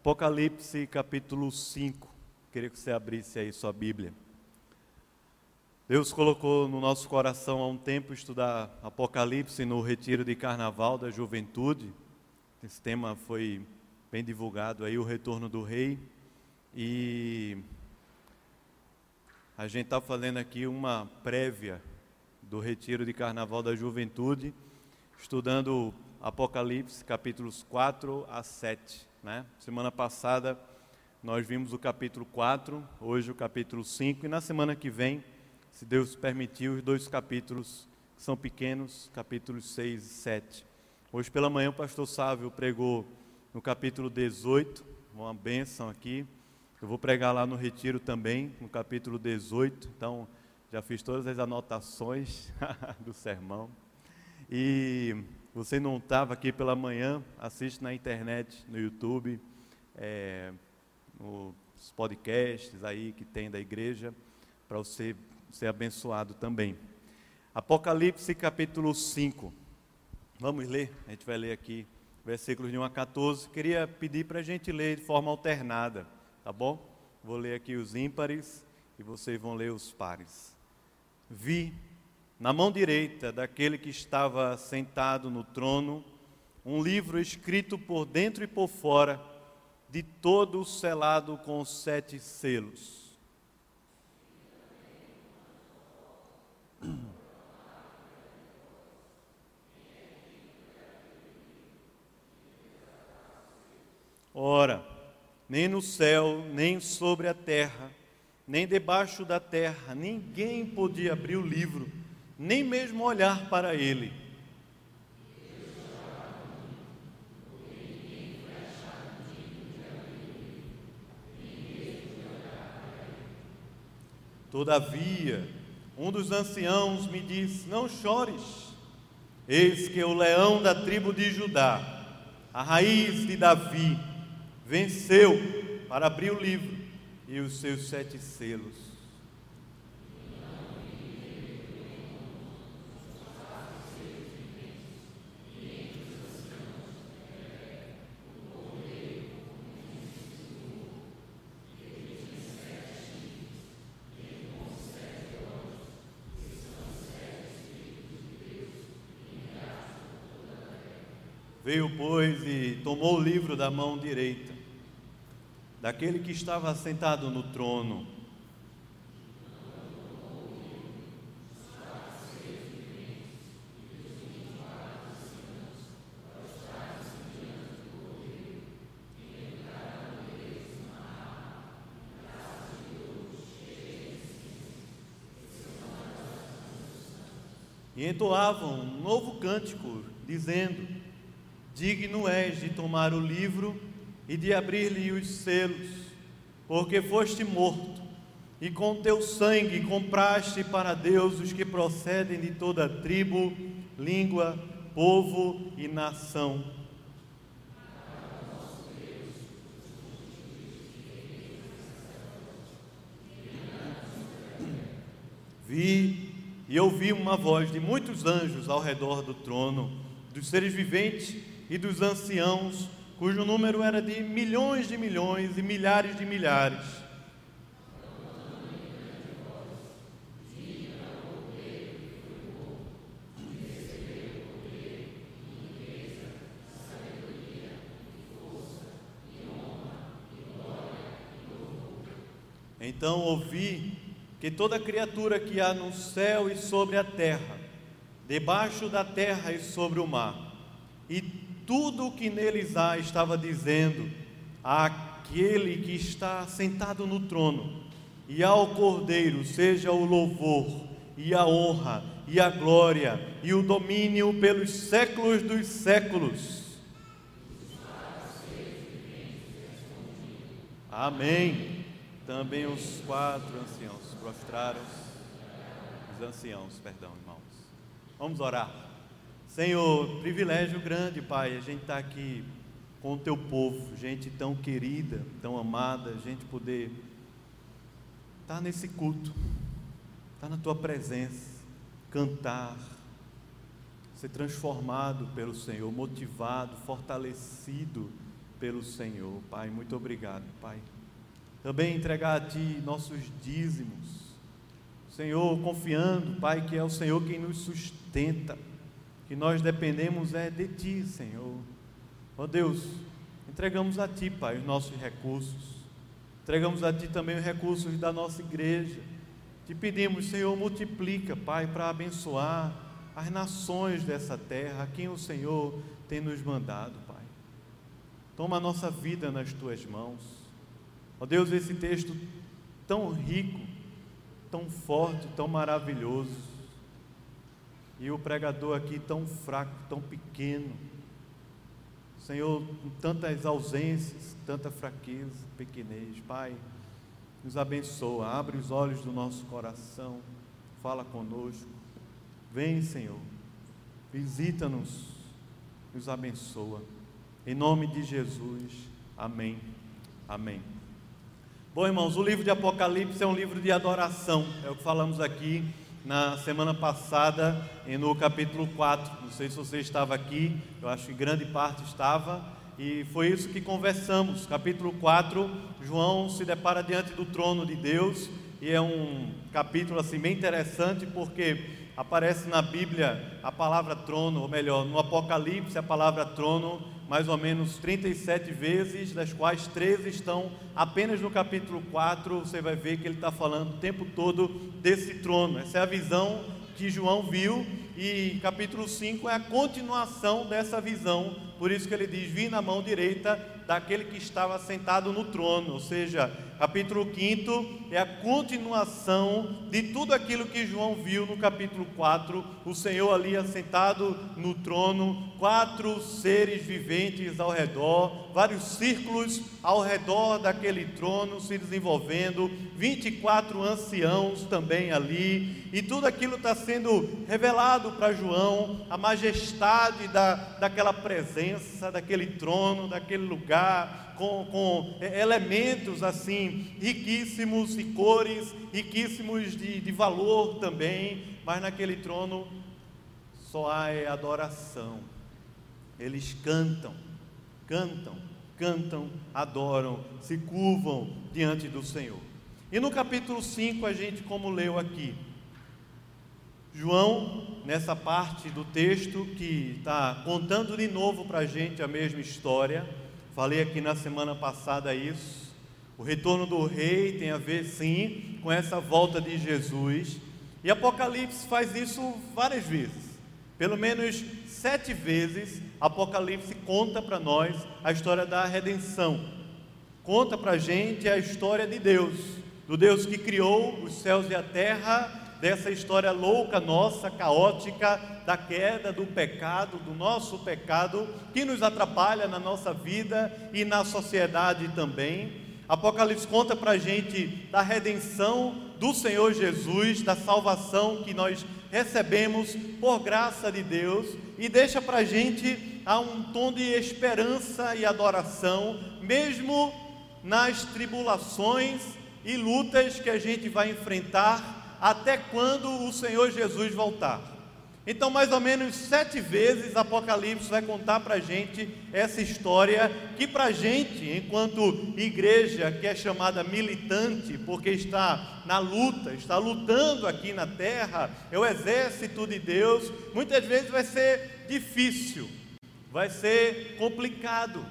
Apocalipse capítulo 5. Queria que você abrisse aí sua Bíblia. Deus colocou no nosso coração há um tempo estudar Apocalipse no retiro de carnaval da juventude. Esse tema foi bem divulgado aí, o retorno do rei. E a gente está fazendo aqui uma prévia do retiro de carnaval da juventude, estudando Apocalipse capítulos 4 a 7. Né? Semana passada nós vimos o capítulo 4, hoje o capítulo 5, e na semana que vem, se Deus permitir, os dois capítulos que são pequenos, capítulos 6 e 7. Hoje pela manhã o pastor Sávio pregou no capítulo 18, uma bênção aqui. Eu vou pregar lá no retiro também, no capítulo 18, então já fiz todas as anotações do sermão. E você não estava aqui pela manhã, assiste na internet, no YouTube, é, nos podcasts aí que tem da igreja, para você ser abençoado também. Apocalipse capítulo 5. Vamos ler, a gente vai ler aqui versículos de 1 a 14. Queria pedir para a gente ler de forma alternada, tá bom? Vou ler aqui os ímpares e vocês vão ler os pares. Vi na mão direita daquele que estava sentado no trono, um livro escrito por dentro e por fora, de todo selado com sete selos. Ora, nem no céu, nem sobre a terra, nem debaixo da terra, ninguém podia abrir o livro nem mesmo olhar para ele. Todavia, um dos anciãos me disse: Não chores, eis que o leão da tribo de Judá, a raiz de Davi, venceu para abrir o livro e os seus sete selos. Veio, pois, e tomou o livro da mão direita, daquele que estava sentado no trono. E entoavam um novo cântico, dizendo: Digno és de tomar o livro e de abrir-lhe os selos, porque foste morto, e com teu sangue compraste para Deus os que procedem de toda tribo, língua, povo e nação. Vi e ouvi uma voz de muitos anjos ao redor do trono, dos seres viventes e dos anciãos, cujo número era de milhões de milhões e milhares de milhares. Então ouvi que toda criatura que há no céu e sobre a terra, debaixo da terra e sobre o mar, e tudo o que neles há estava dizendo àquele que está sentado no trono e ao Cordeiro seja o louvor e a honra e a glória e o domínio pelos séculos dos séculos. Amém. Também os quatro anciãos prostraram, os anciãos, perdão, irmãos. Vamos orar. Senhor, privilégio grande, Pai, a gente está aqui com o teu povo, gente tão querida, tão amada, a gente poder estar tá nesse culto, estar tá na tua presença, cantar, ser transformado pelo Senhor, motivado, fortalecido pelo Senhor. Pai, muito obrigado, Pai. Também entregar a Ti nossos dízimos. Senhor, confiando, Pai, que é o Senhor quem nos sustenta, que nós dependemos é de Ti, Senhor. Ó Deus, entregamos a Ti, Pai, os nossos recursos. Entregamos a Ti também os recursos da nossa igreja. Te pedimos, Senhor, multiplica, Pai, para abençoar as nações dessa terra, a quem o Senhor tem nos mandado, Pai. Toma a nossa vida nas tuas mãos. Ó Deus, esse texto tão rico, tão forte, tão maravilhoso. E o pregador aqui tão fraco, tão pequeno. Senhor, com tantas ausências, tanta fraqueza, pequenez. Pai, nos abençoa, abre os olhos do nosso coração, fala conosco. Vem, Senhor, visita-nos, nos abençoa. Em nome de Jesus, amém. Amém. Bom, irmãos, o livro de Apocalipse é um livro de adoração, é o que falamos aqui na semana passada, no capítulo 4. Não sei se você estava aqui, eu acho que grande parte estava, e foi isso que conversamos. Capítulo 4, João se depara diante do trono de Deus, e é um capítulo assim bem interessante porque aparece na Bíblia a palavra trono, ou melhor, no Apocalipse a palavra trono, mais ou menos 37 vezes, das quais 13 estão apenas no capítulo 4. Você vai ver que ele está falando o tempo todo desse trono. Essa é a visão que João viu, e capítulo 5 é a continuação dessa visão. Por isso que ele diz: Vi na mão direita daquele que estava sentado no trono, ou seja, capítulo 5 é a continuação de tudo aquilo que João viu no capítulo 4, o Senhor ali assentado no trono, quatro seres viventes ao redor, vários círculos ao redor daquele trono se desenvolvendo, 24 anciãos também ali, e tudo aquilo está sendo revelado para João, a majestade da, daquela presença, daquele trono, daquele lugar, com, com é, elementos assim riquíssimos e cores riquíssimos de, de valor também, mas naquele trono só há é adoração. Eles cantam, cantam, cantam, adoram, se curvam diante do Senhor. E no capítulo 5, a gente, como leu aqui, João, nessa parte do texto que está contando de novo para a gente a mesma história, Falei aqui na semana passada isso. O retorno do rei tem a ver, sim, com essa volta de Jesus. E Apocalipse faz isso várias vezes. Pelo menos sete vezes, Apocalipse conta para nós a história da redenção. Conta para a gente a história de Deus, do Deus que criou os céus e a terra dessa história louca nossa, caótica, da queda, do pecado, do nosso pecado, que nos atrapalha na nossa vida e na sociedade também. Apocalipse conta para a gente da redenção do Senhor Jesus, da salvação que nós recebemos por graça de Deus e deixa para a gente a um tom de esperança e adoração, mesmo nas tribulações e lutas que a gente vai enfrentar até quando o Senhor Jesus voltar. Então, mais ou menos sete vezes Apocalipse vai contar para a gente essa história que para a gente, enquanto igreja que é chamada militante, porque está na luta, está lutando aqui na terra, é o exército de Deus, muitas vezes vai ser difícil, vai ser complicado,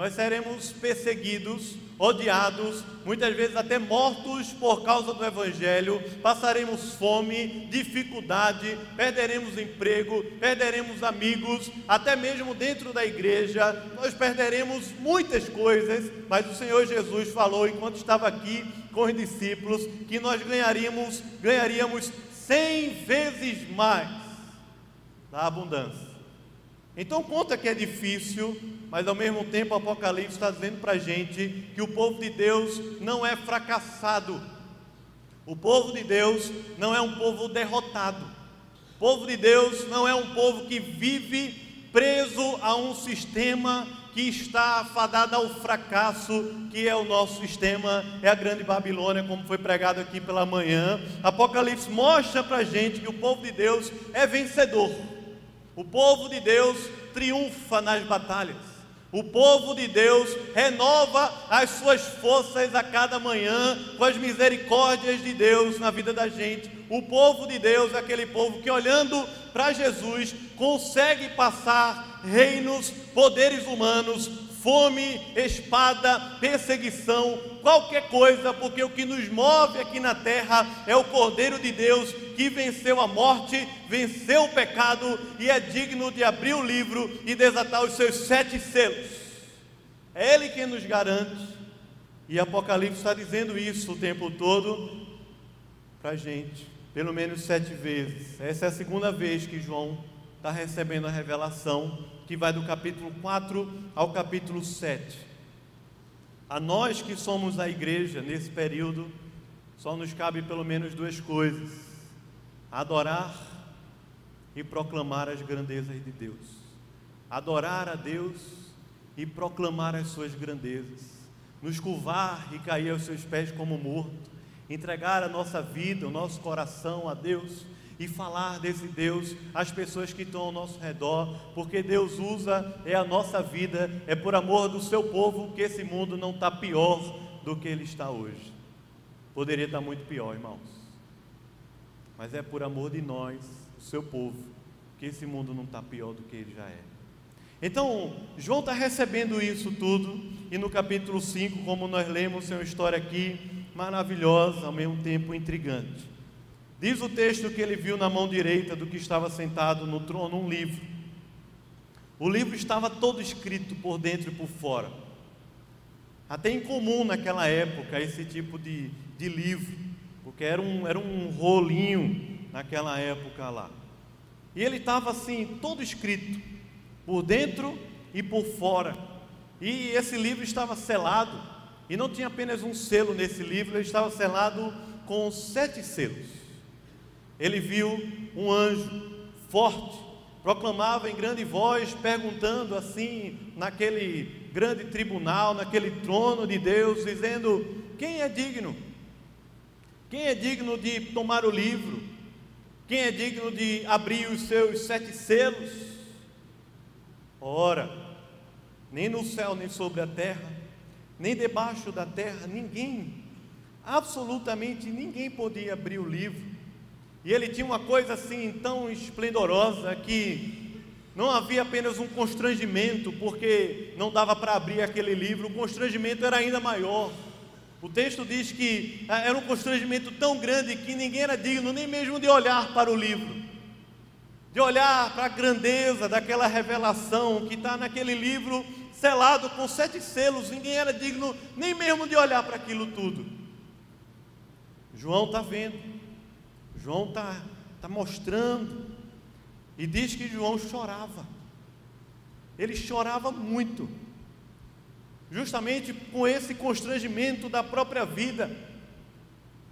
nós seremos perseguidos, odiados, muitas vezes até mortos por causa do Evangelho, passaremos fome, dificuldade, perderemos emprego, perderemos amigos, até mesmo dentro da igreja, nós perderemos muitas coisas, mas o Senhor Jesus falou enquanto estava aqui com os discípulos que nós ganharíamos, ganharíamos cem vezes mais da abundância. Então conta que é difícil, mas ao mesmo tempo o Apocalipse está dizendo para a gente que o povo de Deus não é fracassado. O povo de Deus não é um povo derrotado. O povo de Deus não é um povo que vive preso a um sistema que está afadado ao fracasso, que é o nosso sistema, é a grande Babilônia, como foi pregado aqui pela manhã. Apocalipse mostra para a gente que o povo de Deus é vencedor. O povo de Deus triunfa nas batalhas. O povo de Deus renova as suas forças a cada manhã com as misericórdias de Deus na vida da gente. O povo de Deus é aquele povo que, olhando para Jesus, consegue passar reinos, poderes humanos, fome, espada, perseguição, qualquer coisa, porque o que nos move aqui na terra é o Cordeiro de Deus que venceu a morte, venceu o pecado e é digno de abrir o livro e desatar os seus sete selos. É Ele quem nos garante, e Apocalipse está dizendo isso o tempo todo para a gente, pelo menos sete vezes. Essa é a segunda vez que João está recebendo a revelação que vai do capítulo 4 ao capítulo 7. A nós que somos a igreja nesse período, só nos cabe pelo menos duas coisas: adorar e proclamar as grandezas de Deus. Adorar a Deus e proclamar as suas grandezas. Nos curvar e cair aos seus pés como morto. Entregar a nossa vida, o nosso coração a Deus e falar desse Deus às pessoas que estão ao nosso redor, porque Deus usa é a nossa vida, é por amor do seu povo que esse mundo não está pior do que ele está hoje. Poderia estar muito pior, irmãos, mas é por amor de nós, o seu povo, que esse mundo não está pior do que ele já é. Então, João está recebendo isso tudo, e no capítulo 5, como nós lemos, é uma história aqui maravilhosa, ao mesmo tempo intrigante. Diz o texto que ele viu na mão direita do que estava sentado no trono um livro. O livro estava todo escrito por dentro e por fora. Até incomum naquela época esse tipo de, de livro, porque era um, era um rolinho naquela época lá. E ele estava assim, todo escrito, por dentro e por fora. E esse livro estava selado, e não tinha apenas um selo nesse livro, ele estava selado com sete selos ele viu um anjo forte, proclamava em grande voz, perguntando assim, naquele grande tribunal, naquele trono de Deus, dizendo: Quem é digno? Quem é digno de tomar o livro? Quem é digno de abrir os seus sete selos? Ora, nem no céu, nem sobre a terra, nem debaixo da terra, ninguém, absolutamente ninguém podia abrir o livro e ele tinha uma coisa assim tão esplendorosa que não havia apenas um constrangimento, porque não dava para abrir aquele livro, o constrangimento era ainda maior. O texto diz que ah, era um constrangimento tão grande que ninguém era digno nem mesmo de olhar para o livro, de olhar para a grandeza daquela revelação que está naquele livro selado com sete selos, ninguém era digno nem mesmo de olhar para aquilo tudo. João está vendo. João está tá mostrando. E diz que João chorava. Ele chorava muito. Justamente com esse constrangimento da própria vida.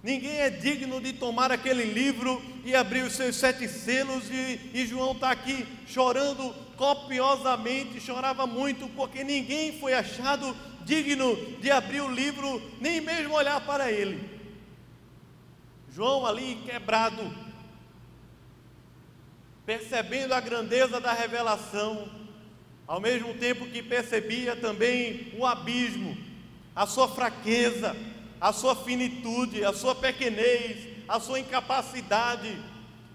Ninguém é digno de tomar aquele livro e abrir os seus sete selos, e, e João está aqui chorando copiosamente, chorava muito, porque ninguém foi achado digno de abrir o livro, nem mesmo olhar para ele. João ali quebrado, percebendo a grandeza da revelação, ao mesmo tempo que percebia também o abismo, a sua fraqueza, a sua finitude, a sua pequenez, a sua incapacidade,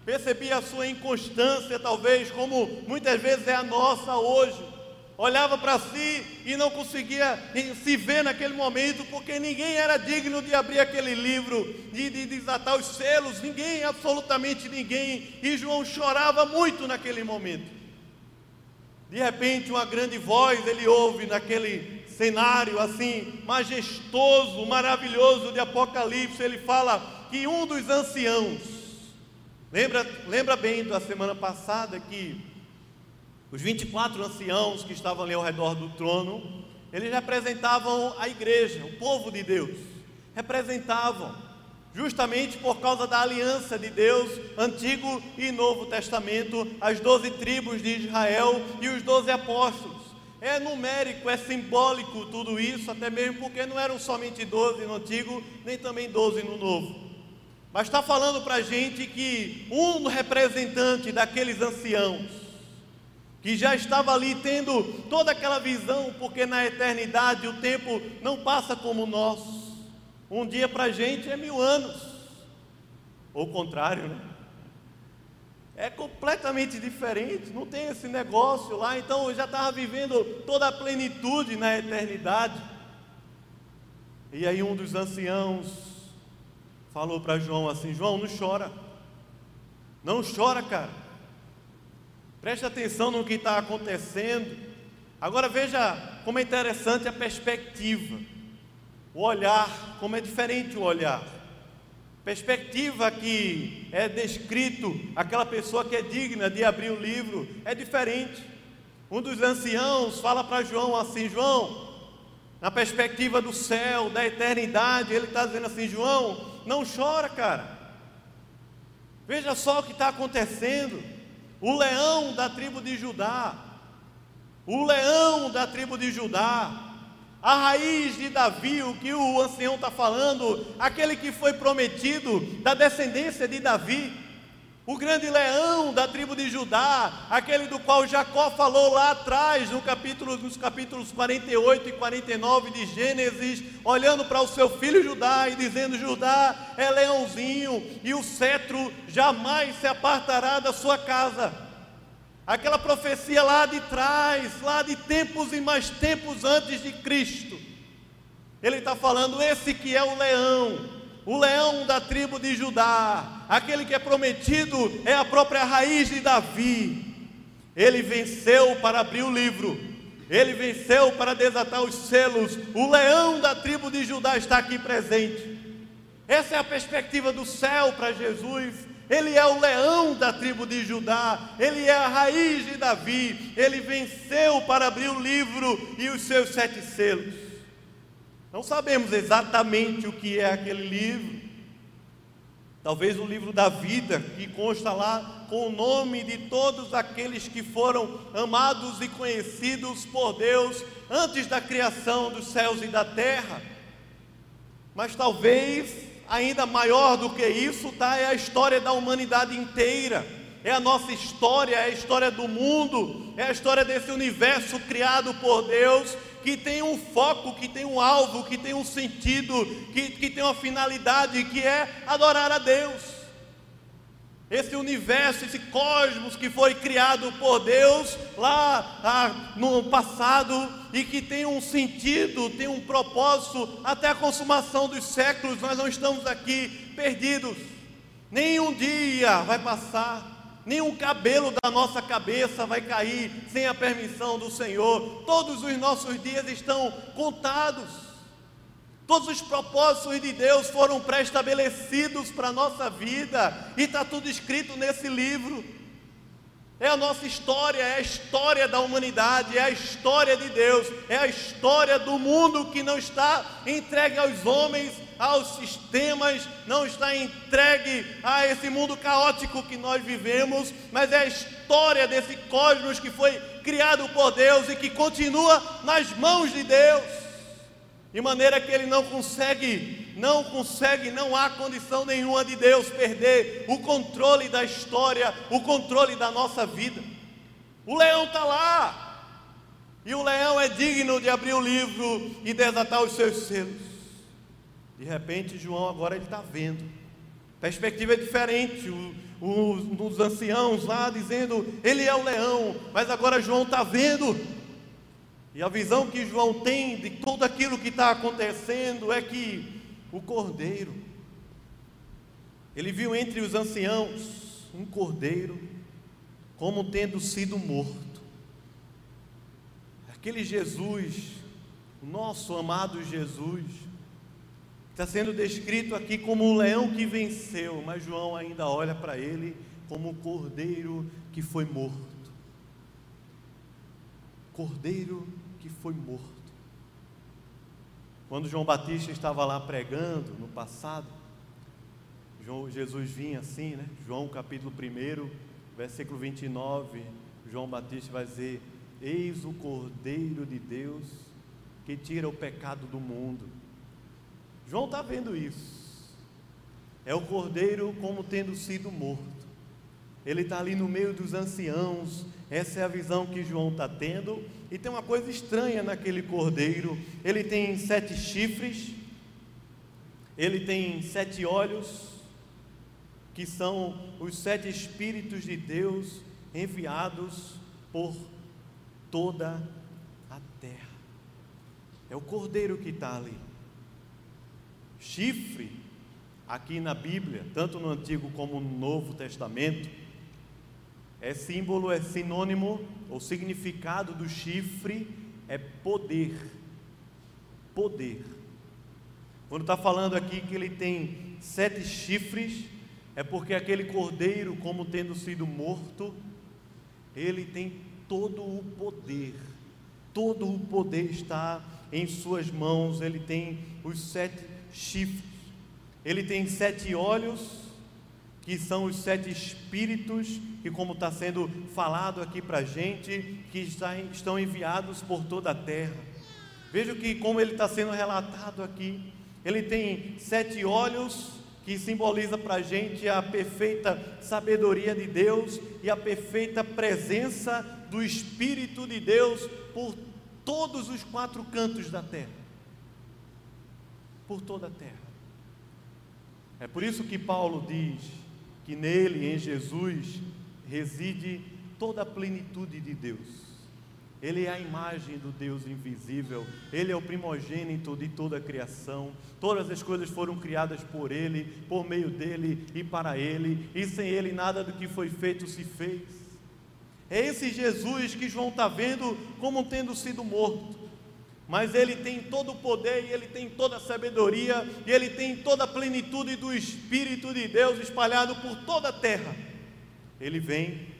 percebia a sua inconstância, talvez, como muitas vezes é a nossa hoje olhava para si e não conseguia se ver naquele momento, porque ninguém era digno de abrir aquele livro, de, de desatar os selos, ninguém, absolutamente ninguém, e João chorava muito naquele momento. De repente, uma grande voz ele ouve naquele cenário assim, majestoso, maravilhoso de Apocalipse, ele fala que um dos anciãos, lembra, lembra bem da semana passada que os 24 anciãos que estavam ali ao redor do trono, eles representavam a igreja, o povo de Deus. Representavam, justamente por causa da aliança de Deus, Antigo e Novo Testamento, as doze tribos de Israel e os doze apóstolos. É numérico, é simbólico tudo isso, até mesmo porque não eram somente doze no Antigo, nem também doze no Novo. Mas está falando para a gente que um representante daqueles anciãos, que já estava ali tendo toda aquela visão, porque na eternidade o tempo não passa como o nosso. Um dia para a gente é mil anos, ou o contrário, né? É completamente diferente, não tem esse negócio lá, então eu já estava vivendo toda a plenitude na eternidade. E aí um dos anciãos falou para João assim: João, não chora, não chora, cara. Preste atenção no que está acontecendo. Agora veja como é interessante a perspectiva, o olhar, como é diferente o olhar. Perspectiva que é descrito aquela pessoa que é digna de abrir o livro é diferente. Um dos anciãos fala para João assim: João, na perspectiva do céu, da eternidade, ele está dizendo assim: João, não chora, cara. Veja só o que está acontecendo o leão da tribo de Judá, o leão da tribo de Judá, a raiz de Davi, o que o ancião está falando, aquele que foi prometido da descendência de Davi, o grande leão da tribo de Judá, aquele do qual Jacó falou lá atrás, no capítulo, nos capítulos 48 e 49 de Gênesis, olhando para o seu filho Judá e dizendo: Judá é leãozinho, e o cetro jamais se apartará da sua casa. Aquela profecia lá de trás, lá de tempos e mais tempos antes de Cristo. Ele está falando: esse que é o leão, o leão da tribo de Judá, aquele que é prometido é a própria raiz de Davi. Ele venceu para abrir o livro, ele venceu para desatar os selos. O leão da tribo de Judá está aqui presente. Essa é a perspectiva do céu para Jesus. Ele é o leão da tribo de Judá, ele é a raiz de Davi, ele venceu para abrir o livro e os seus sete selos. Não sabemos exatamente o que é aquele livro. Talvez o livro da vida, que consta lá com o nome de todos aqueles que foram amados e conhecidos por Deus antes da criação dos céus e da terra. Mas talvez ainda maior do que isso, tá? É a história da humanidade inteira. É a nossa história, é a história do mundo, é a história desse universo criado por Deus que tem um foco, que tem um alvo, que tem um sentido, que, que tem uma finalidade, que é adorar a Deus. Esse universo, esse cosmos que foi criado por Deus lá, lá no passado e que tem um sentido, tem um propósito até a consumação dos séculos, nós não estamos aqui perdidos. Nenhum dia vai passar nenhum cabelo da nossa cabeça vai cair sem a permissão do Senhor. Todos os nossos dias estão contados. Todos os propósitos de Deus foram pré-estabelecidos para a nossa vida, e está tudo escrito nesse livro. É a nossa história, é a história da humanidade, é a história de Deus, é a história do mundo que não está entregue aos homens, aos sistemas, não está entregue a esse mundo caótico que nós vivemos, mas é a história desse cosmos que foi criado por Deus e que continua nas mãos de Deus, de maneira que ele não consegue, não consegue, não há condição nenhuma de Deus perder o controle da história, o controle da nossa vida. O leão está lá, e o leão é digno de abrir o livro e desatar os seus selos. De repente, João agora ele está vendo. Perspectiva é diferente. O, os anciãos lá dizendo, ele é o leão, mas agora João está vendo. E a visão que João tem de tudo aquilo que está acontecendo é que o cordeiro, ele viu entre os anciãos um cordeiro como tendo sido morto. Aquele Jesus, o nosso amado Jesus, Está sendo descrito aqui como um leão que venceu, mas João ainda olha para ele como um cordeiro que foi morto. Cordeiro que foi morto. Quando João Batista estava lá pregando no passado, João, Jesus vinha assim, né? João capítulo 1, versículo 29, João Batista vai dizer: Eis o Cordeiro de Deus que tira o pecado do mundo. João está vendo isso. É o cordeiro como tendo sido morto. ele está ali no meio dos anciãos, essa é a visão que João está tendo, e tem uma coisa estranha naquele cordeiro: ele tem sete chifres, ele tem sete olhos, que são os sete Espíritos de Deus enviados por toda a terra. É o cordeiro que está ali. Chifre, aqui na Bíblia, tanto no Antigo como no Novo Testamento, é símbolo, é sinônimo, o significado do chifre é poder. Poder. Quando está falando aqui que ele tem sete chifres, é porque aquele cordeiro, como tendo sido morto, ele tem todo o poder, todo o poder está em suas mãos, ele tem os sete chifres, ele tem sete olhos, que são os sete espíritos, que como está sendo falado aqui para a gente, que está, estão enviados por toda a terra. Veja que como ele está sendo relatado aqui, ele tem sete olhos, que simboliza para a gente a perfeita sabedoria de Deus e a perfeita presença do Espírito de Deus por todos os quatro cantos da terra. Por toda a terra. É por isso que Paulo diz que nele, em Jesus, reside toda a plenitude de Deus. Ele é a imagem do Deus invisível, Ele é o primogênito de toda a criação. Todas as coisas foram criadas por Ele, por meio dele e para Ele, e sem Ele nada do que foi feito se fez. É esse Jesus que João está vendo como tendo sido morto, mas Ele tem todo o poder, e Ele tem toda a sabedoria, e Ele tem toda a plenitude do Espírito de Deus espalhado por toda a terra. Ele vem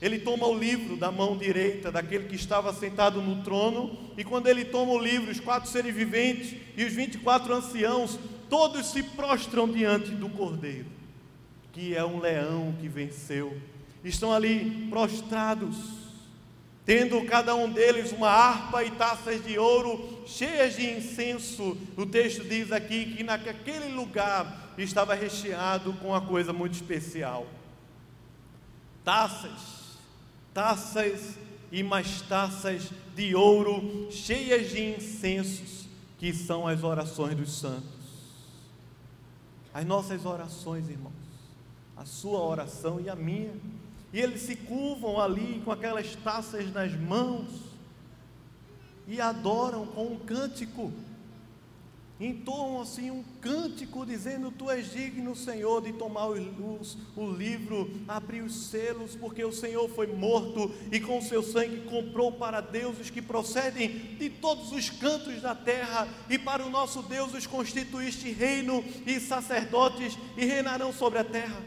ele toma o livro da mão direita daquele que estava sentado no trono, e quando ele toma o livro, os quatro seres viventes e os 24 anciãos, todos se prostram diante do cordeiro, que é um leão que venceu. Estão ali prostrados, tendo cada um deles uma harpa e taças de ouro cheias de incenso. O texto diz aqui que naquele lugar estava recheado com uma coisa muito especial. Taças taças e mais taças de ouro cheias de incensos, que são as orações dos santos. As nossas orações, irmãos, a sua oração e a minha. E eles se curvam ali com aquelas taças nas mãos e adoram com um cântico entoam assim um cântico dizendo: Tu és digno, Senhor, de tomar o, o livro, abrir os selos, porque o Senhor foi morto e com seu sangue comprou para deuses que procedem de todos os cantos da terra, e para o nosso Deus os constituíste reino e sacerdotes e reinarão sobre a terra.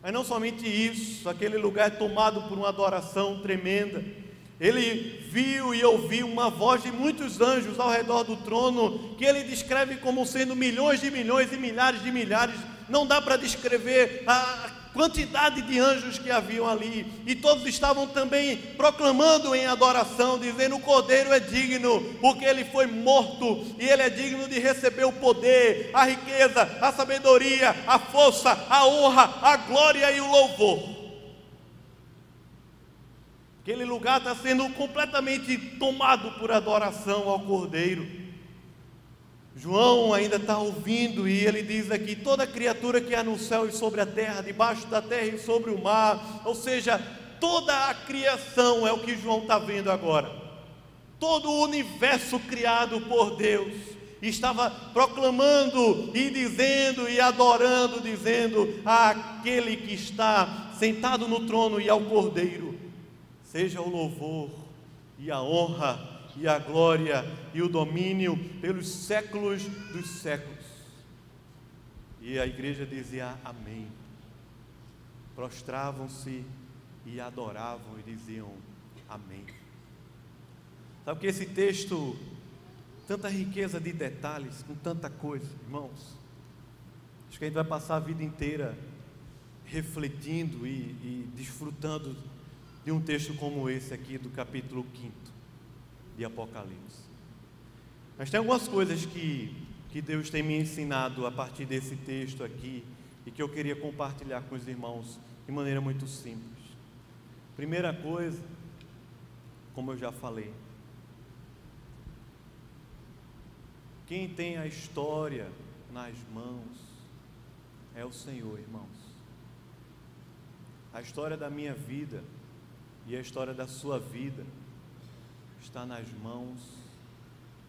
Mas não somente isso, aquele lugar é tomado por uma adoração tremenda ele viu e ouviu uma voz de muitos anjos ao redor do trono, que ele descreve como sendo milhões de milhões e milhares de milhares. Não dá para descrever a quantidade de anjos que haviam ali, e todos estavam também proclamando em adoração, dizendo: O cordeiro é digno, porque ele foi morto, e ele é digno de receber o poder, a riqueza, a sabedoria, a força, a honra, a glória e o louvor. Aquele lugar está sendo completamente tomado por adoração ao Cordeiro. João ainda está ouvindo e ele diz aqui: toda criatura que há no céu e sobre a terra, debaixo da terra e sobre o mar, ou seja, toda a criação é o que João está vendo agora. Todo o universo criado por Deus estava proclamando e dizendo e adorando, dizendo àquele que está sentado no trono e ao Cordeiro seja o louvor e a honra e a glória e o domínio pelos séculos dos séculos. E a igreja dizia amém. Prostravam-se e adoravam e diziam amém. Sabe que esse texto, tanta riqueza de detalhes, com tanta coisa, irmãos. Acho que a gente vai passar a vida inteira refletindo e, e desfrutando de um texto como esse aqui do capítulo 5 de Apocalipse. Mas tem algumas coisas que, que Deus tem me ensinado a partir desse texto aqui e que eu queria compartilhar com os irmãos de maneira muito simples. Primeira coisa, como eu já falei, quem tem a história nas mãos é o Senhor, irmãos. A história da minha vida e a história da sua vida está nas mãos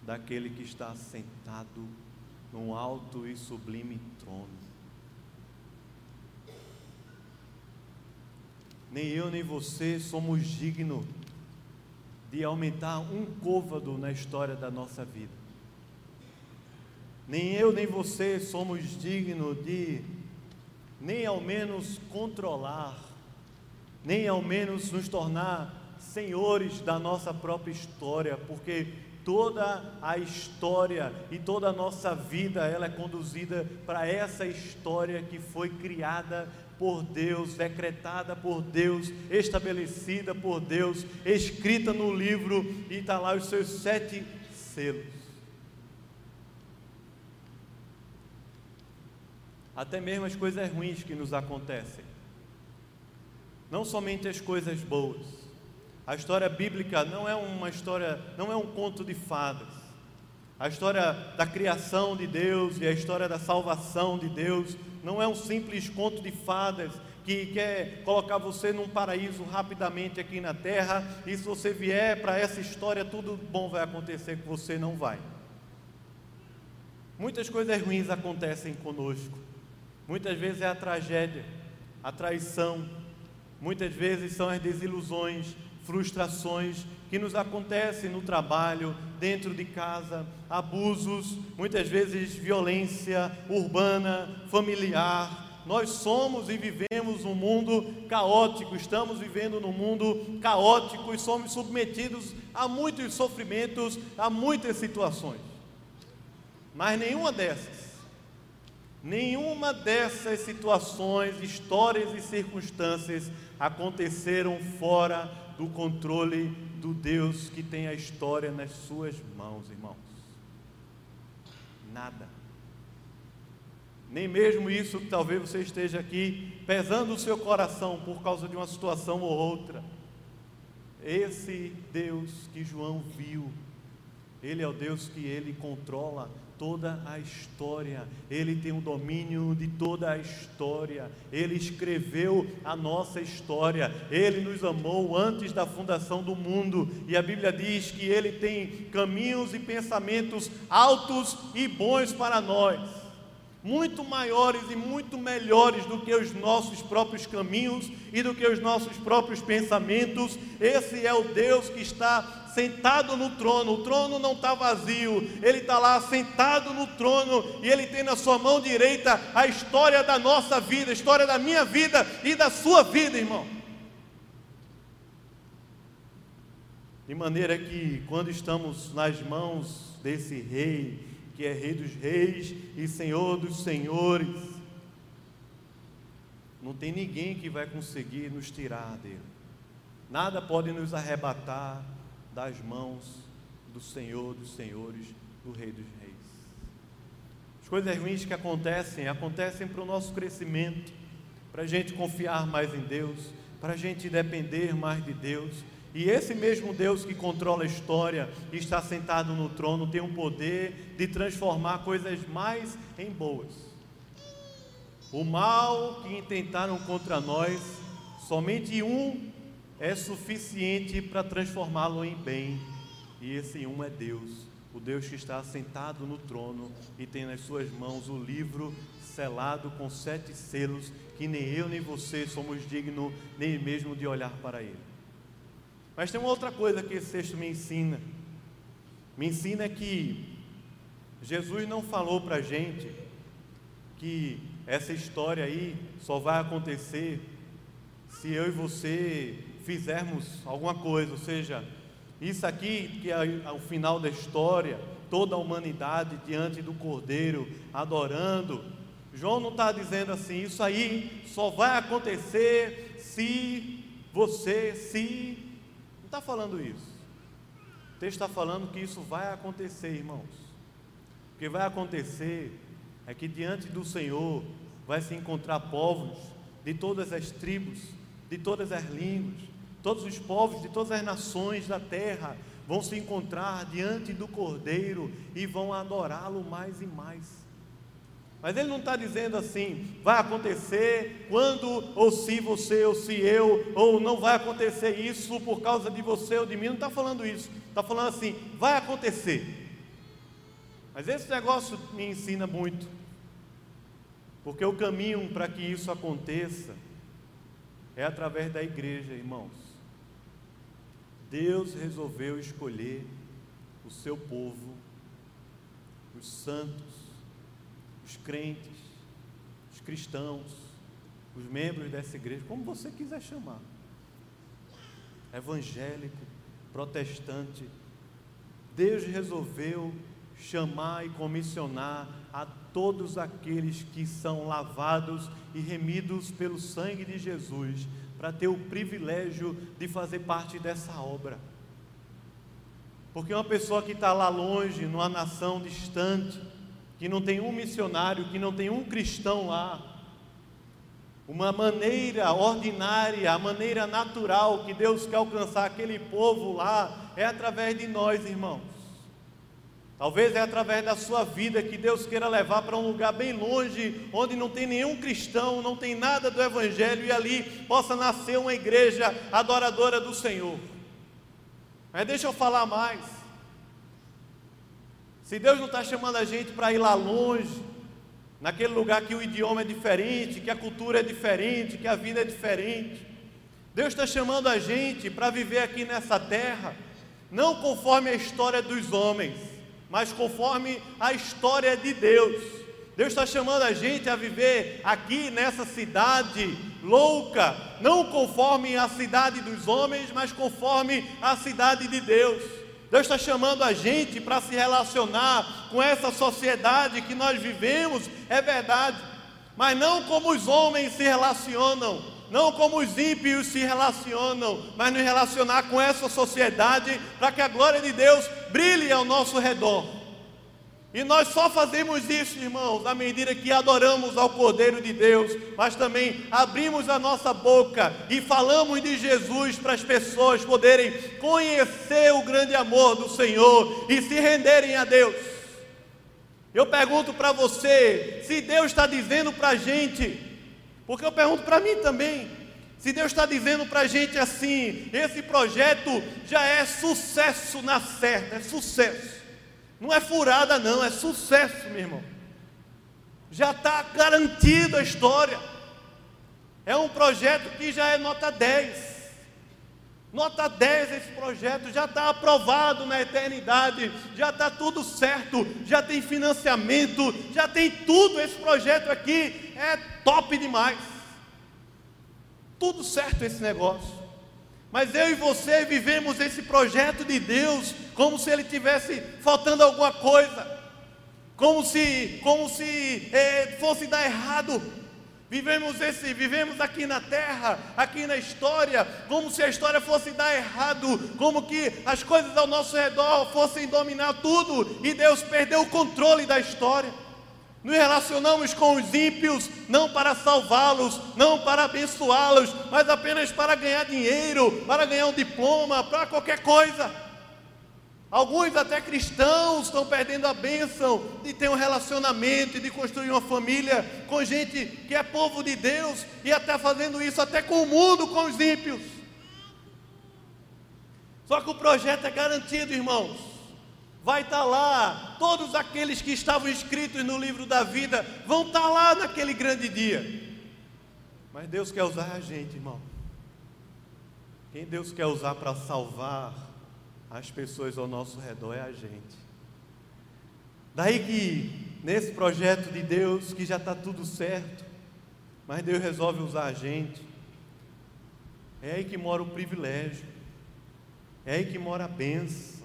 daquele que está sentado num alto e sublime trono. Nem eu nem você somos dignos de aumentar um côvado na história da nossa vida. Nem eu nem você somos dignos de, nem ao menos controlar, nem ao menos nos tornar senhores da nossa própria história, porque toda a história e toda a nossa vida ela é conduzida para essa história que foi criada por Deus, decretada por Deus, estabelecida por Deus, escrita no livro e está lá os seus sete selos. Até mesmo as coisas ruins que nos acontecem, não somente as coisas boas. A história bíblica não é uma história, não é um conto de fadas. A história da criação de Deus e a história da salvação de Deus não é um simples conto de fadas que quer colocar você num paraíso rapidamente aqui na terra, e se você vier para essa história, tudo bom vai acontecer com você, não vai. Muitas coisas ruins acontecem conosco, muitas vezes é a tragédia, a traição, muitas vezes são as desilusões, frustrações que nos acontecem no trabalho, dentro de casa, abusos, muitas vezes violência urbana, familiar. Nós somos e vivemos um mundo caótico, estamos vivendo num mundo caótico e somos submetidos a muitos sofrimentos, a muitas situações. Mas nenhuma dessas, nenhuma dessas situações, histórias e circunstâncias aconteceram fora do controle do Deus que tem a história nas suas mãos, irmãos. Nada. Nem mesmo isso que talvez você esteja aqui pesando o seu coração por causa de uma situação ou outra. Esse Deus que João viu, ele é o Deus que ele controla toda a história, Ele tem o domínio de toda a história, Ele escreveu a nossa história, Ele nos amou antes da fundação do mundo, e a Bíblia diz que Ele tem caminhos e pensamentos altos e bons para nós. Muito maiores e muito melhores do que os nossos próprios caminhos e do que os nossos próprios pensamentos. Esse é o Deus que está sentado no trono. O trono não está vazio, ele está lá sentado no trono e ele tem na sua mão direita a história da nossa vida, a história da minha vida e da sua vida, irmão. De maneira que quando estamos nas mãos desse rei, que é Rei dos Reis e Senhor dos Senhores. Não tem ninguém que vai conseguir nos tirar dele. Nada pode nos arrebatar das mãos do Senhor dos Senhores, do Rei dos Reis. As coisas ruins que acontecem, acontecem para o nosso crescimento, para a gente confiar mais em Deus, para a gente depender mais de Deus e esse mesmo Deus que controla a história e está sentado no trono tem o poder de transformar coisas mais em boas. O mal que intentaram contra nós, somente um é suficiente para transformá-lo em bem, e esse um é Deus, o Deus que está sentado no trono e tem nas suas mãos o livro selado com sete selos, que nem eu nem você somos dignos nem mesmo de olhar para ele. Mas tem uma outra coisa que esse texto me ensina. Me ensina que Jesus não falou para a gente que essa história aí só vai acontecer se eu e você fizermos alguma coisa, ou seja, isso aqui que é o final da história, toda a humanidade diante do Cordeiro, adorando. João não está dizendo assim, isso aí só vai acontecer se você, se está falando isso. O texto está falando que isso vai acontecer, irmãos. O que vai acontecer é que diante do Senhor vai se encontrar povos de todas as tribos, de todas as línguas, todos os povos de todas as nações da terra vão se encontrar diante do Cordeiro e vão adorá-lo mais e mais. Mas ele não está dizendo assim, vai acontecer quando, ou se você, ou se eu, ou não vai acontecer isso por causa de você ou de mim, não está falando isso, está falando assim, vai acontecer. Mas esse negócio me ensina muito, porque o caminho para que isso aconteça é através da igreja, irmãos. Deus resolveu escolher o seu povo, os santos, os crentes, os cristãos, os membros dessa igreja, como você quiser chamar, evangélico, protestante, Deus resolveu chamar e comissionar a todos aqueles que são lavados e remidos pelo sangue de Jesus, para ter o privilégio de fazer parte dessa obra. Porque uma pessoa que está lá longe, numa nação distante, que não tem um missionário, que não tem um cristão lá. Uma maneira ordinária, a maneira natural que Deus quer alcançar aquele povo lá é através de nós, irmãos. Talvez é através da sua vida que Deus queira levar para um lugar bem longe, onde não tem nenhum cristão, não tem nada do Evangelho, e ali possa nascer uma igreja adoradora do Senhor. Mas deixa eu falar mais. Se Deus não está chamando a gente para ir lá longe, naquele lugar que o idioma é diferente, que a cultura é diferente, que a vida é diferente, Deus está chamando a gente para viver aqui nessa terra, não conforme a história dos homens, mas conforme a história de Deus. Deus está chamando a gente a viver aqui nessa cidade louca, não conforme a cidade dos homens, mas conforme a cidade de Deus. Deus está chamando a gente para se relacionar com essa sociedade que nós vivemos, é verdade, mas não como os homens se relacionam, não como os ímpios se relacionam, mas nos relacionar com essa sociedade para que a glória de Deus brilhe ao nosso redor. E nós só fazemos isso, irmãos, à medida que adoramos ao Cordeiro de Deus, mas também abrimos a nossa boca e falamos de Jesus para as pessoas poderem conhecer o grande amor do Senhor e se renderem a Deus. Eu pergunto para você, se Deus está dizendo para a gente, porque eu pergunto para mim também, se Deus está dizendo para a gente assim, esse projeto já é sucesso na certa, é sucesso. Não é furada, não, é sucesso, meu irmão. Já está garantido a história. É um projeto que já é nota 10. Nota 10 esse projeto, já está aprovado na eternidade, já está tudo certo, já tem financiamento, já tem tudo. Esse projeto aqui é top demais. Tudo certo esse negócio. Mas eu e você vivemos esse projeto de Deus como se ele tivesse faltando alguma coisa, como se, como se é, fosse dar errado. Vivemos esse, vivemos aqui na terra, aqui na história, como se a história fosse dar errado, como que as coisas ao nosso redor fossem dominar tudo e Deus perdeu o controle da história. Nos relacionamos com os ímpios não para salvá-los, não para abençoá-los, mas apenas para ganhar dinheiro, para ganhar um diploma, para qualquer coisa. Alguns até cristãos estão perdendo a bênção de ter um relacionamento e de construir uma família com gente que é povo de Deus e até fazendo isso até com o mundo, com os ímpios. Só que o projeto é garantido, irmãos vai estar tá lá, todos aqueles que estavam inscritos no livro da vida vão estar tá lá naquele grande dia. Mas Deus quer usar a gente, irmão. Quem Deus quer usar para salvar as pessoas ao nosso redor é a gente. Daí que nesse projeto de Deus, que já está tudo certo, mas Deus resolve usar a gente. É aí que mora o privilégio, é aí que mora a bênção.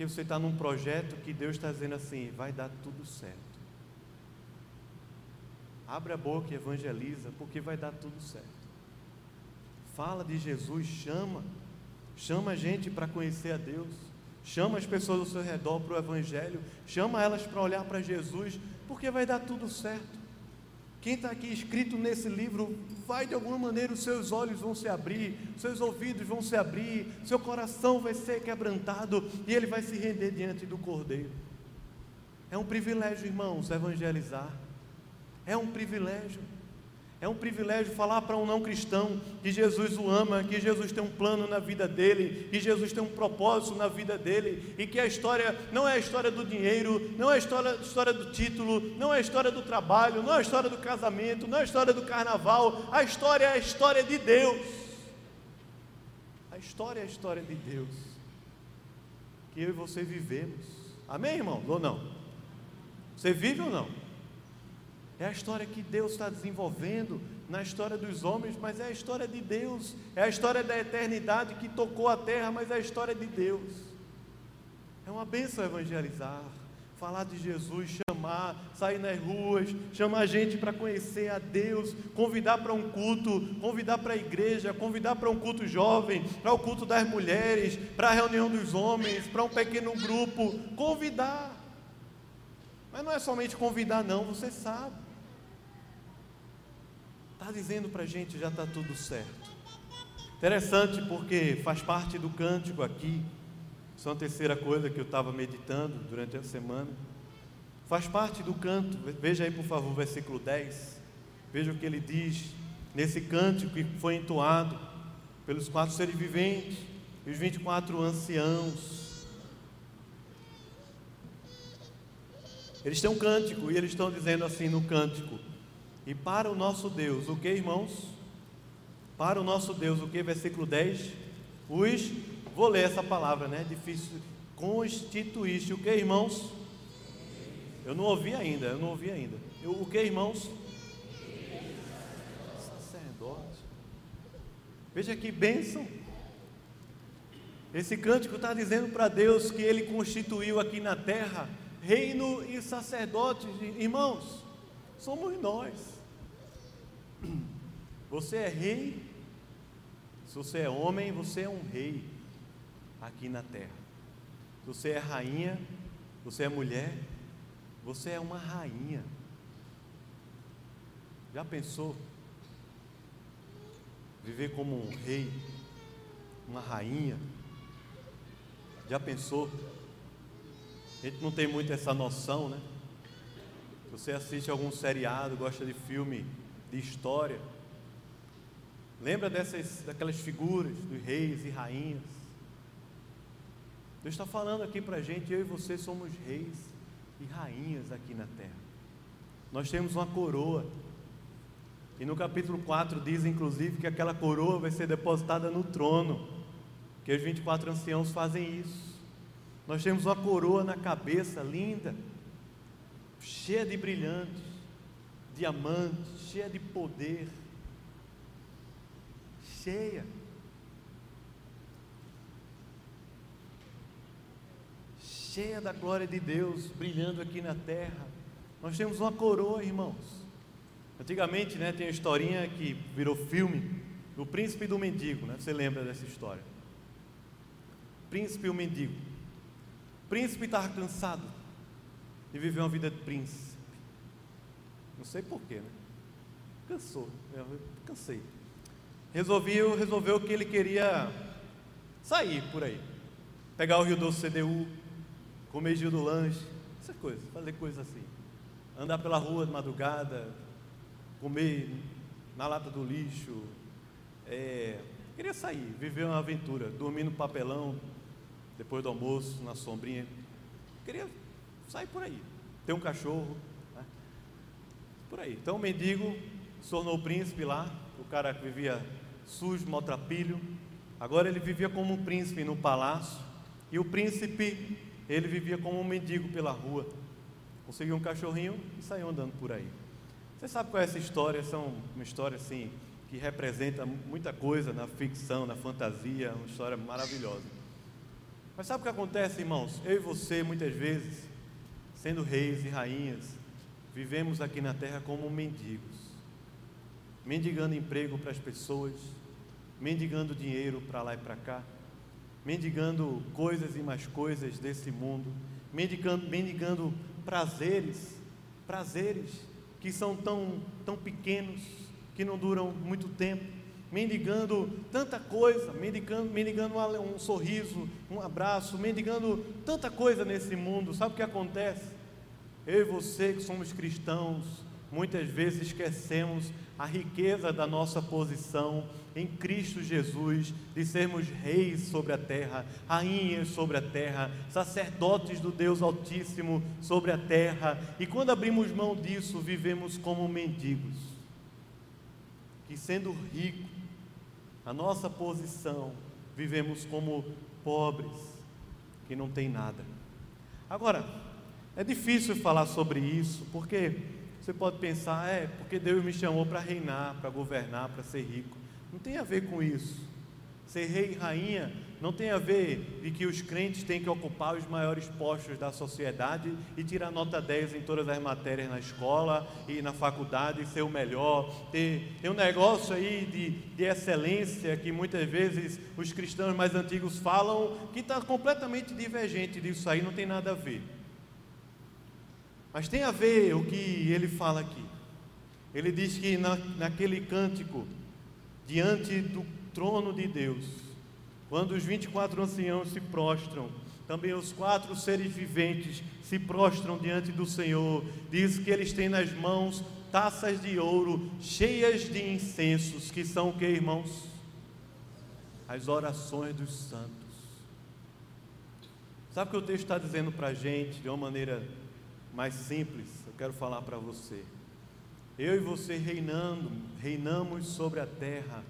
Porque você está num projeto que Deus está dizendo assim: vai dar tudo certo. Abre a boca e evangeliza, porque vai dar tudo certo. Fala de Jesus, chama, chama a gente para conhecer a Deus, chama as pessoas ao seu redor para o Evangelho, chama elas para olhar para Jesus, porque vai dar tudo certo. Quem está aqui escrito nesse livro, vai de alguma maneira, os seus olhos vão se abrir, seus ouvidos vão se abrir, seu coração vai ser quebrantado e ele vai se render diante do Cordeiro. É um privilégio, irmãos, evangelizar. É um privilégio. É um privilégio falar para um não cristão que Jesus o ama, que Jesus tem um plano na vida dele, que Jesus tem um propósito na vida dele e que a história não é a história do dinheiro, não é a história, história do título, não é a história do trabalho, não é a história do casamento, não é a história do carnaval, a história é a história de Deus. A história é a história de Deus que eu e você vivemos. Amém, irmão? Ou não? Você vive ou não? É a história que Deus está desenvolvendo na história dos homens, mas é a história de Deus. É a história da eternidade que tocou a terra, mas é a história de Deus. É uma bênção evangelizar, falar de Jesus, chamar, sair nas ruas, chamar a gente para conhecer a Deus, convidar para um culto, convidar para a igreja, convidar para um culto jovem, para o culto das mulheres, para a reunião dos homens, para um pequeno grupo. Convidar. Mas não é somente convidar, não, você sabe. Está dizendo para a gente já está tudo certo. Interessante porque faz parte do cântico aqui. Isso é uma terceira coisa que eu estava meditando durante a semana. Faz parte do canto. Veja aí, por favor, o versículo 10. Veja o que ele diz nesse cântico que foi entoado pelos quatro seres viventes e os 24 anciãos. Eles têm um cântico e eles estão dizendo assim no cântico: e para o nosso Deus, o que, irmãos? Para o nosso Deus, o que? Versículo 10. Os, vou ler essa palavra, né? Difícil. Constituíste, o que, irmãos? Eu não ouvi ainda, eu não ouvi ainda. Eu, o que, irmãos? Sacerdote. Veja que bênção. Esse cântico está dizendo para Deus que Ele constituiu aqui na terra reino e sacerdotes, irmãos somos nós. Você é rei, se você é homem, você é um rei aqui na terra. Se você é rainha, você é mulher, você é uma rainha. Já pensou? Viver como um rei, uma rainha? Já pensou? A gente não tem muito essa noção, né? Você assiste algum seriado, gosta de filme de história, lembra dessas, daquelas figuras dos reis e rainhas. Deus está falando aqui para a gente, eu e você somos reis e rainhas aqui na terra. Nós temos uma coroa. E no capítulo 4 diz inclusive que aquela coroa vai ser depositada no trono. Que os 24 anciãos fazem isso. Nós temos uma coroa na cabeça linda cheia de brilhantes, diamantes, cheia de poder, cheia. Cheia da glória de Deus brilhando aqui na terra. Nós temos uma coroa, irmãos. Antigamente, né, tem a historinha que virou filme, do príncipe do mendigo, né? Você lembra dessa história? Príncipe e o mendigo. O príncipe estava cansado de viver uma vida de príncipe. Não sei porquê, né? Cansou, eu cansei. Resolveu, resolveu que ele queria sair por aí, pegar o Rio Doce CDU, comer Gil do Lanche, essas coisas, fazer coisas assim. Andar pela rua de madrugada, comer na lata do lixo. É, queria sair, viver uma aventura, dormir no papelão, depois do almoço, na sombrinha. Queria sai por aí. Tem um cachorro, né? Por aí. Então o mendigo se tornou príncipe lá, o cara que vivia sujo, maltrapilho. Agora ele vivia como um príncipe no palácio. E o príncipe, ele vivia como um mendigo pela rua. Conseguiu um cachorrinho e saiu andando por aí. Você sabe qual é essa história? Essa é uma história assim que representa muita coisa na ficção, na fantasia, uma história maravilhosa. Mas sabe o que acontece, irmãos? Eu e você, muitas vezes, sendo reis e rainhas, vivemos aqui na terra como mendigos, mendigando emprego para as pessoas, mendigando dinheiro para lá e para cá, mendigando coisas e mais coisas desse mundo, mendigando, mendigando prazeres, prazeres que são tão, tão pequenos, que não duram muito tempo, mendigando tanta coisa, mendigando, mendigando um, sorriso, um abraço, mendigando tanta coisa nesse mundo. Sabe o que acontece? Eu e você que somos cristãos, muitas vezes esquecemos a riqueza da nossa posição em Cristo Jesus, de sermos reis sobre a terra, rainhas sobre a terra, sacerdotes do Deus Altíssimo sobre a terra, e quando abrimos mão disso, vivemos como mendigos, que sendo ricos, a nossa posição, vivemos como pobres, que não tem nada. Agora, é difícil falar sobre isso, porque você pode pensar, é, porque Deus me chamou para reinar, para governar, para ser rico. Não tem a ver com isso. Ser rei e rainha não tem a ver de que os crentes têm que ocupar os maiores postos da sociedade e tirar nota 10 em todas as matérias na escola e na faculdade, ser o melhor. Tem, tem um negócio aí de, de excelência que muitas vezes os cristãos mais antigos falam que está completamente divergente disso aí, não tem nada a ver. Mas tem a ver o que ele fala aqui. Ele diz que na, naquele cântico, diante do trono de Deus, quando os 24 anciãos se prostram, também os quatro seres viventes se prostram diante do Senhor, diz que eles têm nas mãos taças de ouro cheias de incensos, que são o que, irmãos? As orações dos santos. Sabe o que o texto está dizendo para a gente de uma maneira mais simples, eu quero falar para você. Eu e você reinando, reinamos sobre a terra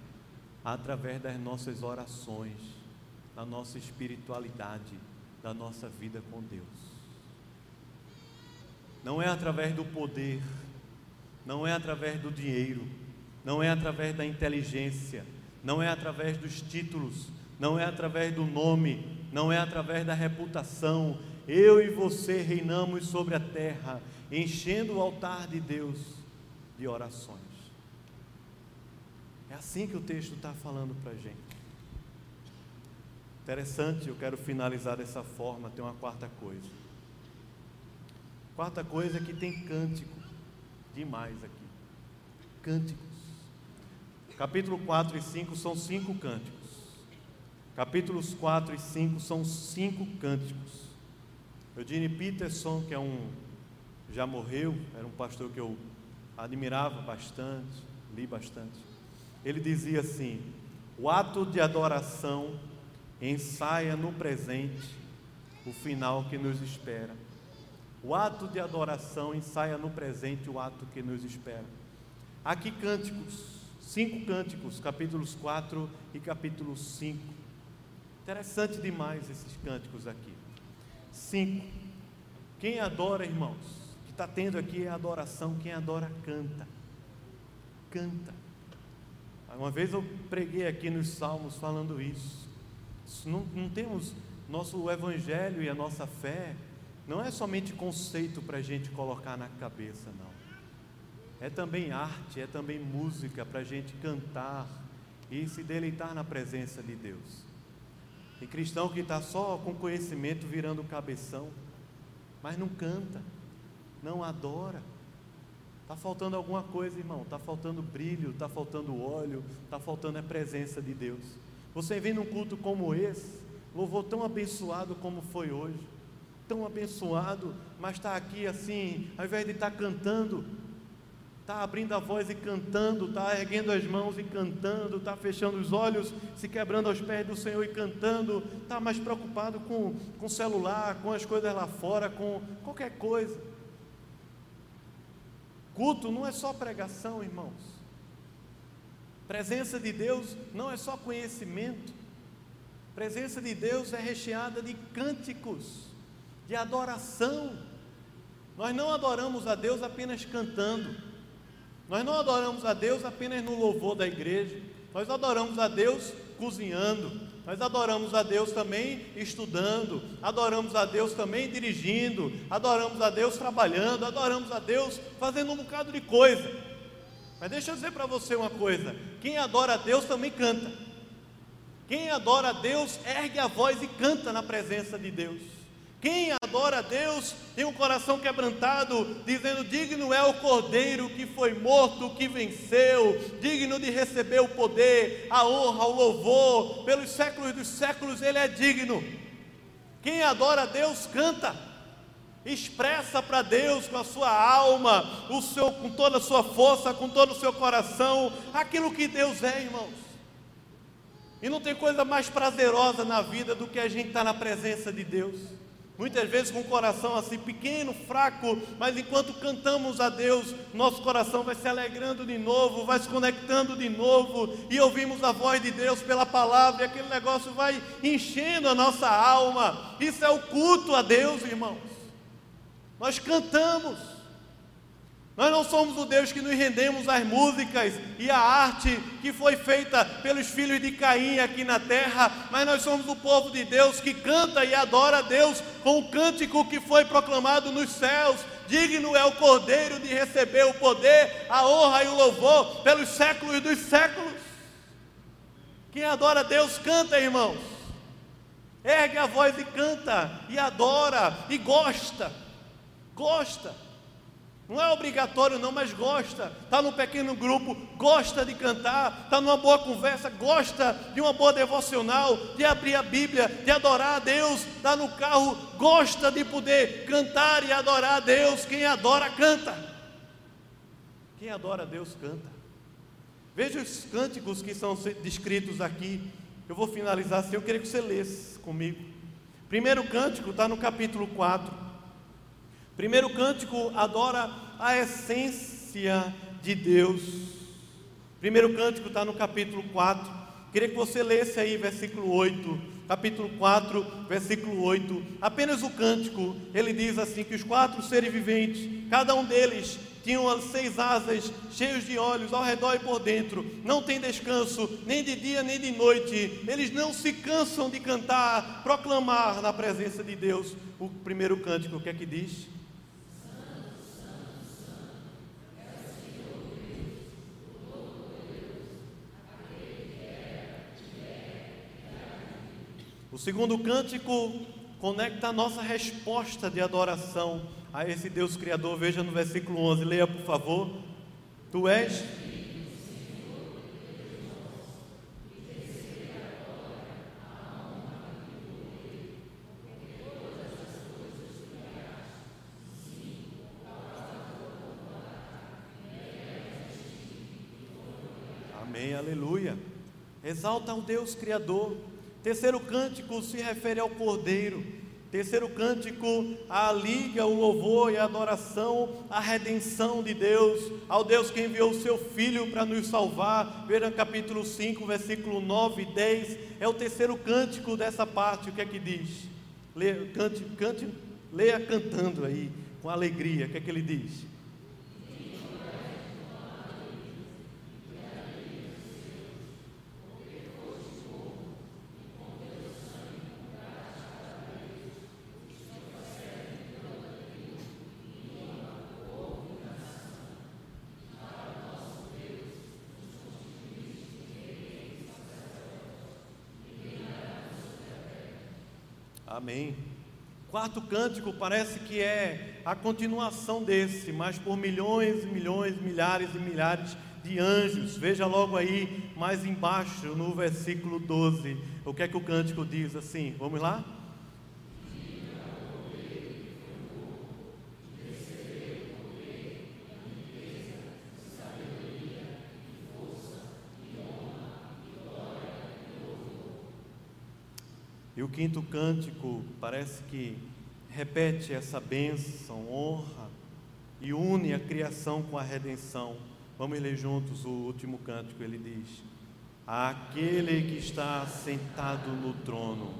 através das nossas orações, da nossa espiritualidade, da nossa vida com Deus. Não é através do poder, não é através do dinheiro, não é através da inteligência, não é através dos títulos, não é através do nome, não é através da reputação, eu e você reinamos sobre a terra, enchendo o altar de Deus de orações. É assim que o texto está falando para a gente. Interessante, eu quero finalizar dessa forma. Tem uma quarta coisa. Quarta coisa é que tem cântico demais aqui. Cânticos. Capítulo 4 e 5 são cinco cânticos. Capítulos 4 e 5 são cinco cânticos. Eugene Peterson, que é um já morreu, era um pastor que eu admirava bastante, li bastante. Ele dizia assim: "O ato de adoração ensaia no presente o final que nos espera. O ato de adoração ensaia no presente o ato que nos espera. Aqui cânticos, cinco cânticos, capítulos 4 e capítulo 5. Interessante demais esses cânticos aqui. 5. Quem adora, irmãos, que está tendo aqui é adoração, quem adora canta. Canta. Uma vez eu preguei aqui nos Salmos falando isso. Não, não temos nosso evangelho e a nossa fé, não é somente conceito para a gente colocar na cabeça, não. É também arte, é também música para a gente cantar e se deleitar na presença de Deus. Tem cristão que está só com conhecimento virando cabeção, mas não canta, não adora. Está faltando alguma coisa, irmão. Está faltando brilho, está faltando óleo, está faltando a presença de Deus. Você vem num culto como esse, louvor tão abençoado como foi hoje, tão abençoado, mas está aqui assim, ao invés de estar tá cantando, está abrindo a voz e cantando, está erguendo as mãos e cantando, está fechando os olhos, se quebrando aos pés do Senhor e cantando, está mais preocupado com, o celular, com as coisas lá fora, com qualquer coisa. Culto não é só pregação, irmãos. Presença de Deus não é só conhecimento. Presença de Deus é recheada de cânticos, de adoração. Nós não adoramos a Deus apenas cantando. Nós não adoramos a Deus apenas no louvor da igreja, nós adoramos a Deus cozinhando, nós adoramos a Deus também estudando, adoramos a Deus também dirigindo, adoramos a Deus trabalhando, adoramos a Deus fazendo um bocado de coisa. Mas deixa eu dizer para você uma coisa: quem adora a Deus também canta. Quem adora a Deus ergue a voz e canta na presença de Deus. Quem adora a Deus tem um coração quebrantado, dizendo: Digno é o cordeiro que foi morto, que venceu, digno de receber o poder, a honra, o louvor, pelos séculos dos séculos, ele é digno. Quem adora a Deus canta, expressa para Deus com a sua alma, o seu, com toda a sua força, com todo o seu coração, aquilo que Deus é, irmãos. E não tem coisa mais prazerosa na vida do que a gente estar tá na presença de Deus. Muitas vezes com o coração assim pequeno, fraco, mas enquanto cantamos a Deus, nosso coração vai se alegrando de novo, vai se conectando de novo, e ouvimos a voz de Deus pela palavra, e aquele negócio vai enchendo a nossa alma. Isso é o culto a Deus, irmãos. Nós cantamos. Nós não somos o Deus que nos rendemos às músicas e à arte que foi feita pelos filhos de Caim aqui na terra, mas nós somos o povo de Deus que canta e adora a Deus com o cântico que foi proclamado nos céus. Digno é o Cordeiro de receber o poder, a honra e o louvor pelos séculos dos séculos. Quem adora a Deus canta, irmãos. Ergue a voz e canta, e adora, e gosta. Gosta. Não é obrigatório não, mas gosta. Está num pequeno grupo, gosta de cantar, está numa boa conversa, gosta de uma boa devocional, de abrir a Bíblia, de adorar a Deus, está no carro, gosta de poder cantar e adorar a Deus. Quem adora, canta. Quem adora a Deus, canta. Veja os cânticos que são descritos aqui. Eu vou finalizar assim, eu queria que você lesse comigo. Primeiro cântico está no capítulo 4. Primeiro cântico adora a essência de Deus. Primeiro cântico está no capítulo 4. Queria que você lesse aí versículo 8. Capítulo 4, versículo 8. Apenas o cântico, ele diz assim: que os quatro seres viventes, cada um deles tinham seis asas, cheios de olhos ao redor e por dentro, não tem descanso, nem de dia nem de noite, eles não se cansam de cantar, proclamar na presença de Deus. O primeiro cântico, o que é que diz? Segundo cântico conecta a nossa resposta de adoração a esse Deus Criador. Veja no versículo 11, leia por favor. Tu és. Amém, aleluia. Exalta o Deus Criador. Terceiro cântico se refere ao Cordeiro. Terceiro cântico a liga o louvor e a adoração à redenção de Deus, ao Deus que enviou o seu Filho para nos salvar. Veja capítulo 5, versículo 9 e 10. É o terceiro cântico dessa parte. O que é que diz? Leia, cante, cante, leia cantando aí, com alegria. O que é que ele diz? Amém. Quarto cântico parece que é a continuação desse, mas por milhões e milhões, milhares e milhares de anjos. Veja logo aí, mais embaixo, no versículo 12, o que é que o cântico diz assim? Vamos lá? Quinto cântico parece que repete essa bênção, honra e une a criação com a redenção. Vamos ler juntos o último cântico, ele diz: Aquele que está sentado no trono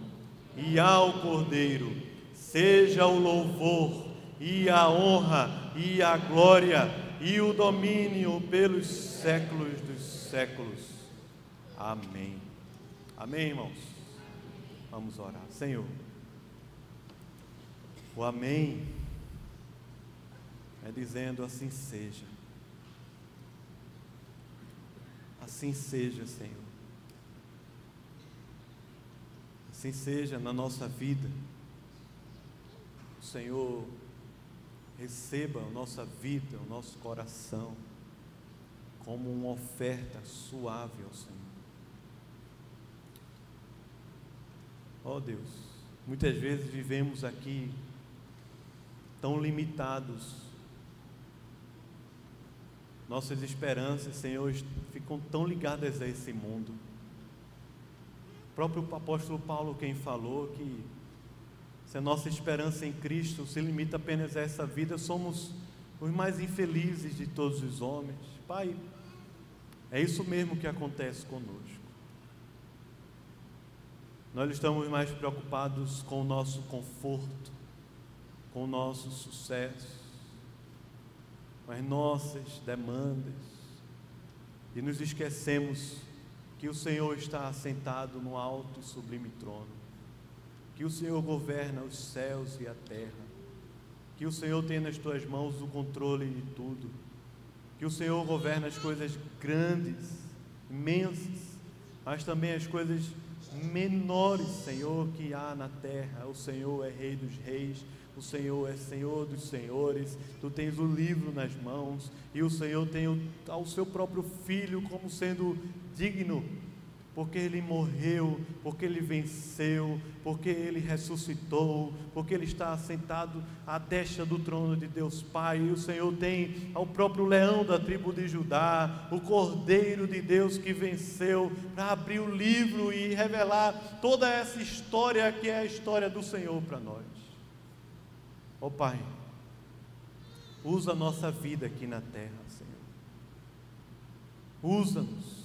e ao Cordeiro, seja o louvor e a honra e a glória e o domínio pelos séculos dos séculos. Amém. Amém, irmãos. Vamos orar. Senhor, o Amém é dizendo assim seja. Assim seja, Senhor. Assim seja na nossa vida. Senhor receba a nossa vida, o nosso coração, como uma oferta suave ao Senhor. Ó oh Deus, muitas vezes vivemos aqui tão limitados. Nossas esperanças, Senhor, ficam tão ligadas a esse mundo. O próprio apóstolo Paulo quem falou que se a nossa esperança em Cristo se limita apenas a essa vida, somos os mais infelizes de todos os homens. Pai, é isso mesmo que acontece conosco. Nós estamos mais preocupados com o nosso conforto, com o nosso sucesso, com as nossas demandas, e nos esquecemos que o Senhor está assentado no alto e sublime trono que o Senhor governa os céus e a terra, que o Senhor tem nas tuas mãos o controle de tudo, que o Senhor governa as coisas grandes, imensas, mas também as coisas menores, Senhor, que há na terra. O Senhor é Rei dos Reis, o Senhor é Senhor dos Senhores, tu tens o livro nas mãos, e o Senhor tem o, ao seu próprio Filho como sendo digno porque ele morreu, porque ele venceu, porque ele ressuscitou, porque ele está assentado à destra do trono de Deus Pai, e o Senhor tem ao próprio leão da tribo de Judá, o Cordeiro de Deus que venceu, para abrir o livro e revelar toda essa história que é a história do Senhor para nós. Ó oh, Pai, usa a nossa vida aqui na terra, Senhor. Usa-nos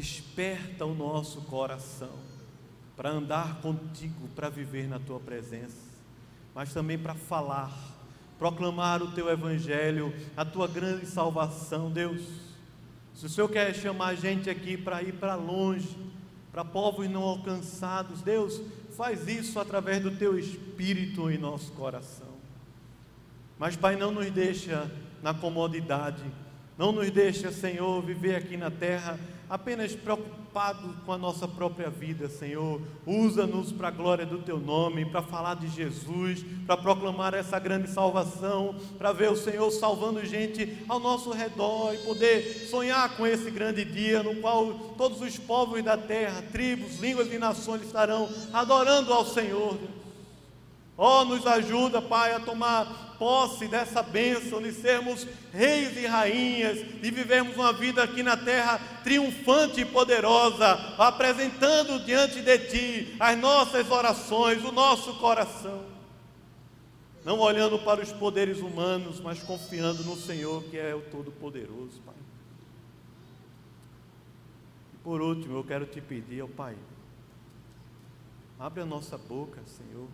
Desperta o nosso coração para andar contigo, para viver na tua presença, mas também para falar, proclamar o teu evangelho, a tua grande salvação, Deus. Se o Senhor quer chamar a gente aqui para ir para longe, para povos não alcançados, Deus, faz isso através do teu espírito em nosso coração. Mas, Pai, não nos deixa na comodidade, não nos deixa, Senhor, viver aqui na terra apenas preocupado com a nossa própria vida, Senhor. Usa-nos para a glória do Teu nome, para falar de Jesus, para proclamar essa grande salvação, para ver o Senhor salvando gente ao nosso redor e poder sonhar com esse grande dia no qual todos os povos da terra, tribos, línguas e nações estarão adorando ao Senhor. Oh, nos ajuda, Pai, a tomar posse dessa bênção de sermos reis e rainhas, de vivermos uma vida aqui na terra triunfante e poderosa, apresentando diante de Ti as nossas orações, o nosso coração. Não olhando para os poderes humanos, mas confiando no Senhor que é o Todo-Poderoso, Pai. E por último, eu quero te pedir, ó Pai, abre a nossa boca, Senhor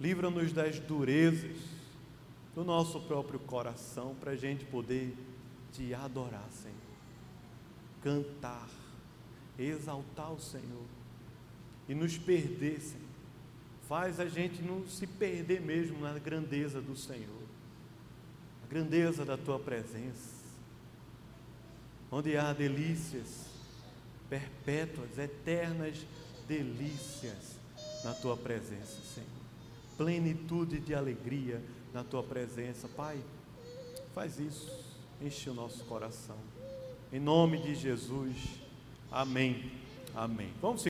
livra-nos das durezas do nosso próprio coração, para a gente poder te adorar, Senhor, cantar, exaltar o Senhor e nos perder, Senhor. Faz a gente não se perder mesmo na grandeza do Senhor, a grandeza da tua presença, onde há delícias perpétuas, eternas delícias na tua presença, Senhor plenitude de alegria na tua presença. Pai, faz isso, enche o nosso coração. Em nome de Jesus, amém. Amém. Vamos